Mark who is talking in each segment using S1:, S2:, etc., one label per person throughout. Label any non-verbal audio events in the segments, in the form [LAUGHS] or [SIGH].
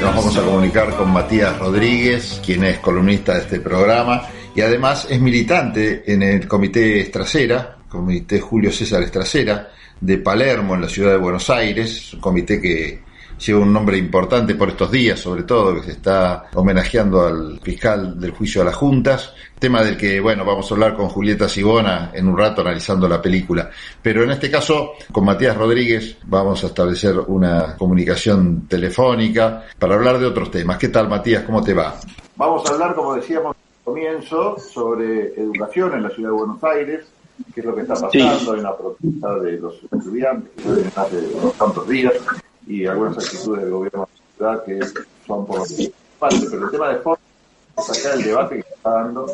S1: nos vamos a comunicar con Matías Rodríguez, quien es columnista de este programa y además es militante en el Comité Estracera, Comité Julio César Estracera, de Palermo, en la ciudad de Buenos Aires, un comité que lleva un nombre importante por estos días, sobre todo, que se está homenajeando al fiscal del juicio de las juntas, tema del que, bueno, vamos a hablar con Julieta Sibona en un rato analizando la película. Pero en este caso, con Matías Rodríguez, vamos a establecer una comunicación telefónica para hablar de otros temas. ¿Qué tal, Matías? ¿Cómo te va?
S2: Vamos a hablar, como decíamos al comienzo, sobre educación en la ciudad de Buenos Aires, qué es lo que está pasando, en la protesta de los estudiantes hace unos tantos días y algunas actitudes del gobierno de la ciudad que son por parte, pero el tema de fondo es acá el debate que está dando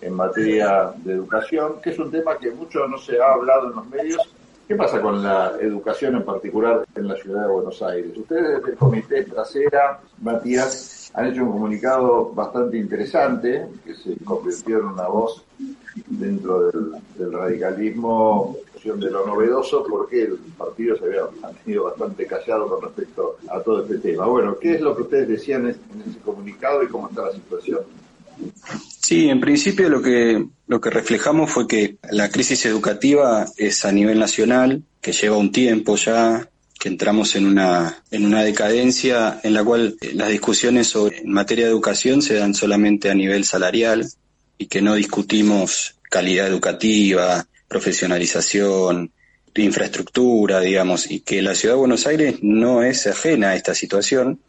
S2: en materia de educación, que es un tema que mucho no se ha hablado en los medios. ¿Qué pasa con la educación en particular en la ciudad de Buenos Aires? Ustedes desde el Comité Trasera, Matías, han hecho un comunicado bastante interesante, que se convirtió en una voz dentro del radicalismo de lo novedoso porque el partido se había mantenido bastante callado con respecto a todo este tema. Bueno, ¿qué es lo que ustedes decían en ese comunicado y cómo está la situación?
S3: Sí, en principio lo que, lo que reflejamos fue que la crisis educativa es a nivel nacional, que lleva un tiempo ya, que entramos en una, en una decadencia en la cual las discusiones sobre, en materia de educación se dan solamente a nivel salarial y que no discutimos calidad educativa, profesionalización, infraestructura, digamos, y que la ciudad de Buenos Aires no es ajena a esta situación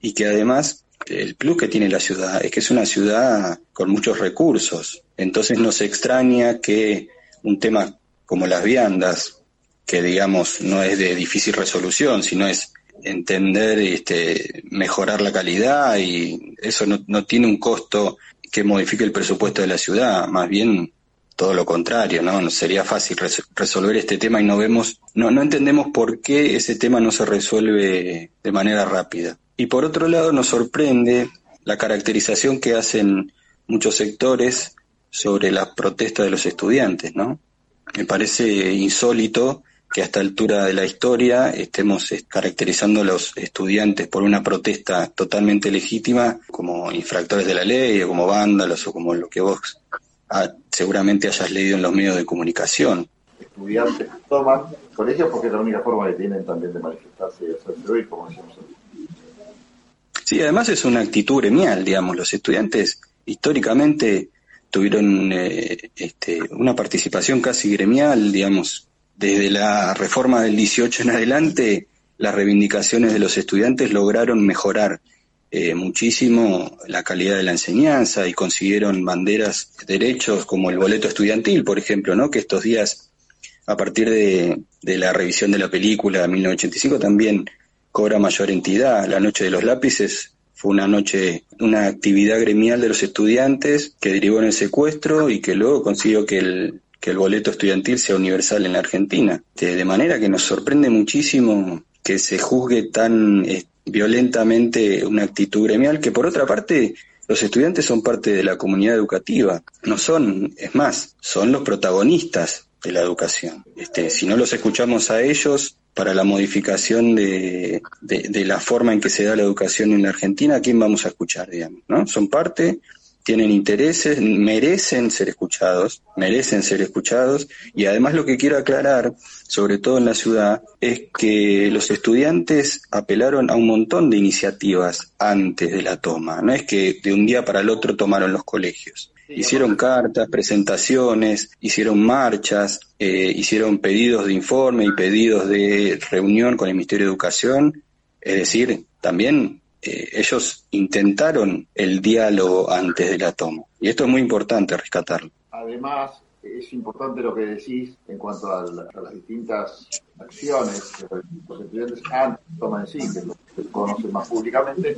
S3: y que además el plus que tiene la ciudad es que es una ciudad con muchos recursos. Entonces nos extraña que un tema como las viandas, que digamos no es de difícil resolución, sino es entender, este, mejorar la calidad y eso no, no tiene un costo que modifique el presupuesto de la ciudad, más bien todo lo contrario, ¿no? Sería fácil resolver este tema y no vemos, no, no entendemos por qué ese tema no se resuelve de manera rápida. Y por otro lado nos sorprende la caracterización que hacen muchos sectores sobre la protesta de los estudiantes, ¿no? Me parece insólito que a esta altura de la historia estemos caracterizando a los estudiantes por una protesta totalmente legítima como infractores de la ley o como vándalos o como lo que vos Ah, seguramente hayas leído en los medios de comunicación.
S2: Estudiantes toman colegios porque es la única forma que tienen también de manifestarse y hacerse oír, como decíamos.
S3: Sí, además es una actitud gremial, digamos. Los estudiantes históricamente tuvieron eh, este, una participación casi gremial, digamos. Desde la reforma del 18 en adelante, las reivindicaciones de los estudiantes lograron mejorar eh, muchísimo la calidad de la enseñanza y consiguieron banderas, derechos como el boleto estudiantil, por ejemplo, ¿no? que estos días, a partir de, la revisión de la película de 1985, también cobra mayor entidad. La Noche de los Lápices fue una noche, una actividad gremial de los estudiantes que derivó en el secuestro y que luego consiguió que el, que el boleto estudiantil sea universal en la Argentina. De, manera que nos sorprende muchísimo que se juzgue tan violentamente una actitud gremial que por otra parte los estudiantes son parte de la comunidad educativa, no son, es más, son los protagonistas de la educación. Este, si no los escuchamos a ellos para la modificación de, de, la forma en que se da la educación en la Argentina, ¿a quién vamos a escuchar, digamos? ¿no? Son parte tienen intereses, merecen ser escuchados, merecen ser escuchados y además lo que quiero aclarar, sobre todo en la ciudad, es que los estudiantes apelaron a un montón de iniciativas antes de la toma, no es que de un día para el otro tomaron los colegios. Hicieron cartas, presentaciones, hicieron marchas, eh, hicieron pedidos de informe y pedidos de reunión con el Ministerio de Educación, es decir, también eh, ellos intentaron el diálogo antes de la toma. Y esto es muy importante rescatarlo.
S2: Además, es importante lo que decís en cuanto a, las distintas acciones que los estudiantes han tomado en sí, que lo se conocen más públicamente,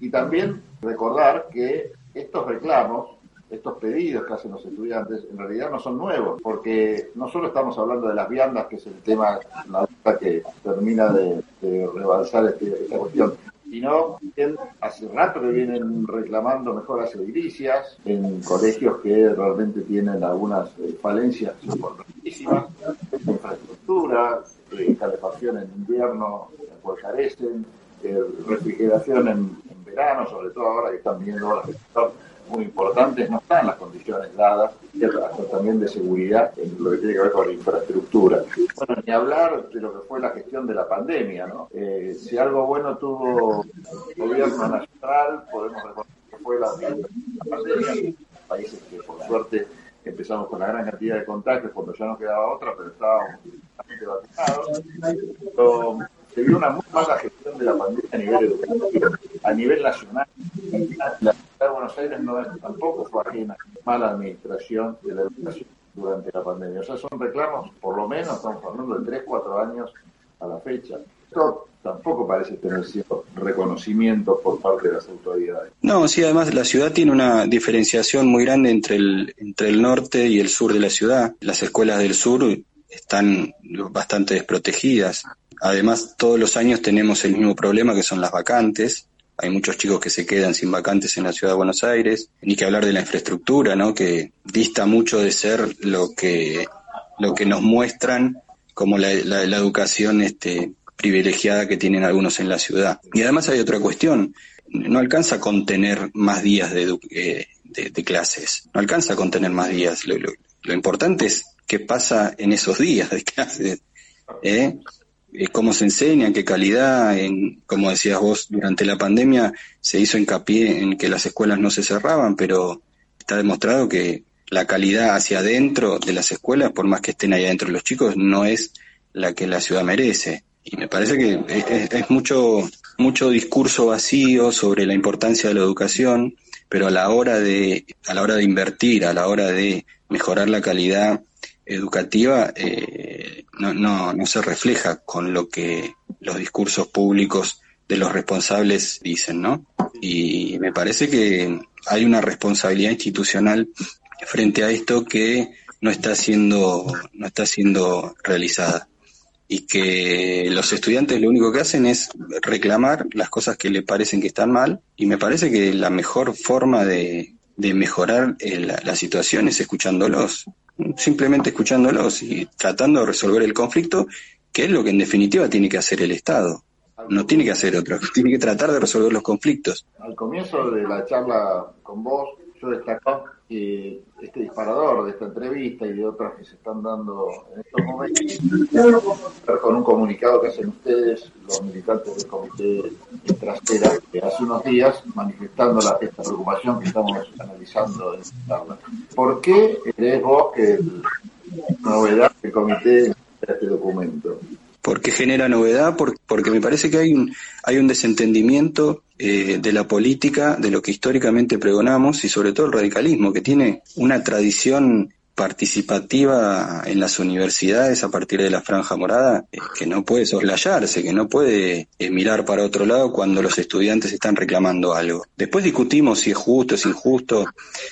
S2: y también recordar que estos reclamos, estos pedidos que hacen los estudiantes, en realidad no son nuevos, porque no solo estamos hablando de las viandas, que es el tema, la que termina de, rebalsar este, esta cuestión, sino que hace rato que vienen reclamando mejoras edilicias en colegios que realmente tienen algunas eh, falencias importantísimas, infraestructura, eh, calefacción en invierno, cual carecen, eh, refrigeración en, verano, sobre todo ahora que están viendo las muy importantes, no están las condiciones dadas, y también de seguridad en lo que tiene que ver con la infraestructura. Bueno, ni hablar de lo que fue la gestión de la pandemia, ¿no? Eh, si algo bueno tuvo el gobierno nacional, podemos reconocer que fue la, pandemia, países que por suerte empezamos con la gran cantidad de contagios cuando ya no quedaba otra, pero estábamos bastante vacunados se vio una muy mala gestión de la pandemia a nivel educativo, a nivel nacional. La Buenos Aires no tampoco fue ajena mala administración de la educación durante la pandemia. O sea, son reclamos, por lo menos estamos hablando de 3, 4 años a la fecha. Esto tampoco parece tener cierto reconocimiento por parte de las autoridades.
S3: No, sí, además la ciudad tiene una diferenciación muy grande entre el, entre el norte y el sur de la ciudad. Las escuelas del sur están bastante desprotegidas. Además, todos los años tenemos el mismo problema que son las vacantes. Hay muchos chicos que se quedan sin vacantes en la ciudad de Buenos Aires. Ni que hablar de la infraestructura, ¿no? Que dista mucho de ser lo que, lo que nos muestran como la, educación este, privilegiada que tienen algunos en la ciudad. Y además hay otra cuestión. No alcanza a contener más días de, eh, de, clases. No alcanza a contener más días. Lo, lo importante es qué pasa en esos días de clases. ¿eh? Eh, cómo se enseña, qué calidad, en, como decías vos, durante la pandemia se hizo hincapié en que las escuelas no se cerraban, pero está demostrado que la calidad hacia adentro de las escuelas, por más que estén ahí adentro los chicos, no es la que la ciudad merece. Y me parece que es, mucho, mucho discurso vacío sobre la importancia de la educación, pero a la hora de, a la hora de invertir, a la hora de mejorar la calidad educativa, eh, no, no, no se refleja con lo que los discursos públicos de los responsables dicen, ¿no? Y me parece que hay una responsabilidad institucional frente a esto que no está siendo, no está siendo realizada. Y que los estudiantes lo único que hacen es reclamar las cosas que le parecen que están mal. Y me parece que la mejor forma de, de mejorar eh, la, la situación es escuchándolos simplemente escuchándolos y tratando de resolver el conflicto, que es lo que en definitiva tiene que hacer el Estado. No tiene que hacer otro, [LAUGHS] tiene que tratar de resolver los conflictos.
S2: Yo destacaba que este disparador de esta entrevista y de otras que se están dando en estos momentos, con un comunicado que hacen ustedes, los militantes del Comité de Trasera, que hace unos días, manifestando la, esta preocupación que estamos analizando en esta charla. ¿Por qué crees vos que la novedad del Comité de este documento?
S3: porque genera novedad, porque me parece que hay un, hay un desentendimiento eh, de la política, de lo que históricamente pregonamos y sobre todo el radicalismo, que tiene una tradición participativa en las universidades a partir de la franja morada eh, que no puede soslayarse, que no puede eh, mirar para otro lado cuando los estudiantes están reclamando algo. Después discutimos si es justo, es injusto,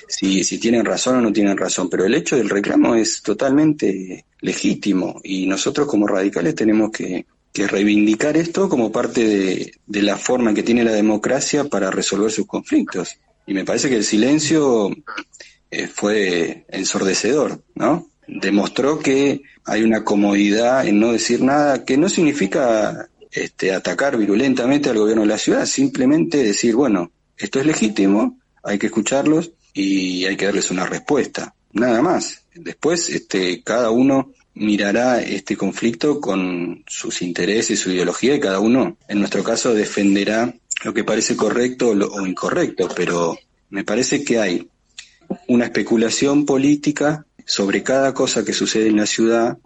S3: si, si tienen razón o no tienen razón, pero el hecho del reclamo es totalmente legítimo y nosotros como radicales tenemos que, reivindicar esto como parte de, de la forma que tiene la democracia para resolver sus conflictos. Y me parece que el silencio eh, fue ensordecedor, ¿no? Demostró que hay una comodidad en no decir nada, que no significa este, atacar virulentamente al gobierno de la ciudad, simplemente decir, bueno, esto es legítimo, hay que escucharlos y hay que darles una respuesta, nada más. Después, este, cada uno mirará este conflicto con sus intereses, su ideología y cada uno, en nuestro caso, defenderá lo que parece correcto o incorrecto, pero me parece que hay una especulación política sobre cada cosa que sucede en la ciudad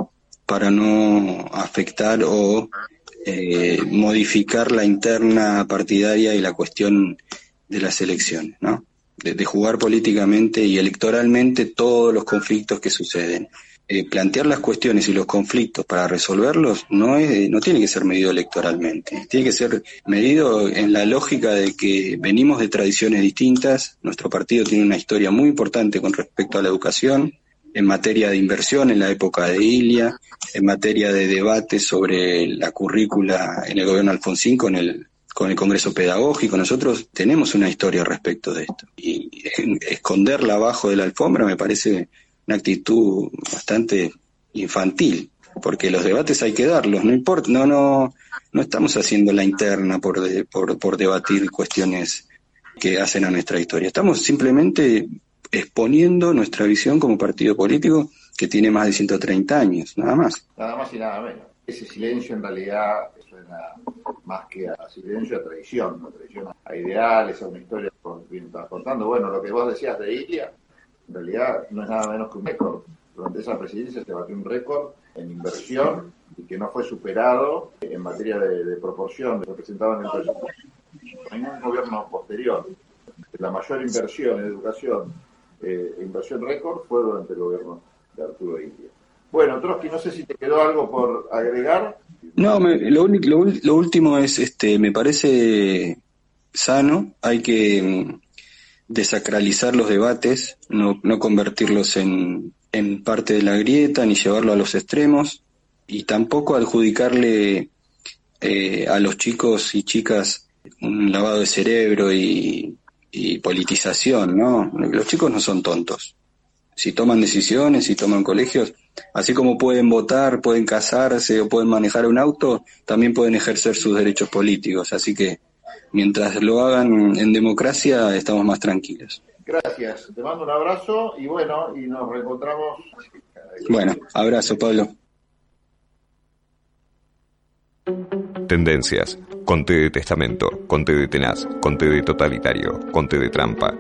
S3: para no afectar o eh, modificar la interna partidaria y la cuestión de las elecciones, ¿no? de, jugar políticamente y electoralmente todos los conflictos que suceden. Eh, plantear las cuestiones y los conflictos para resolverlos no es, no tiene que ser medido electoralmente, tiene que ser medido en la lógica de que venimos de tradiciones distintas, nuestro partido tiene una historia muy importante con respecto a la educación, en materia de inversión en la época de Ilia, en materia de debate sobre la currícula en el gobierno Alfonsín con el con el Congreso Pedagógico, nosotros tenemos una historia respecto de esto. Y esconderla abajo de la alfombra me parece una actitud bastante infantil. porque los debates hay que darlos, no importa, no, no, no estamos haciendo la interna por, por, por debatir cuestiones que hacen a nuestra historia, estamos simplemente exponiendo nuestra visión como partido político que tiene más de 130 años, nada más.
S2: Nada más y nada menos. Ese silencio en realidad suena más que a silencio, a tradición, a tradición a ideales, a una historia contando. Bueno, lo que vos decías de Ilia, en realidad no es nada menos que un récord. Durante esa presidencia se batió un récord en inversión y que no fue superado en materia de, proporción de lo que presentaban en el presupuesto. Ningún gobierno posterior. La mayor inversión en educación, eh, inversión récord, fue durante el gobierno de Arturo India. Bueno, Trotsky, no sé si te quedó algo por agregar.
S3: No, lo, único, lo, último es, este, me parece sano, hay que mm, desacralizar los debates, no, no convertirlos en, en parte de la grieta ni llevarlo a los extremos y tampoco adjudicarle eh, a los chicos y chicas un lavado de cerebro y, y politización, ¿no? Los chicos no son tontos si toman decisiones, si toman colegios, así como pueden votar, pueden casarse o pueden manejar un auto, también pueden ejercer sus derechos políticos. Así que mientras lo hagan en democracia, estamos más tranquilos.
S2: Gracias, te mando un abrazo y bueno, y nos reencontramos.
S3: Bueno, abrazo, Pablo.
S4: Tendencias. Conte de testamento, conte de tenaz, conte de totalitario, conte de trampa,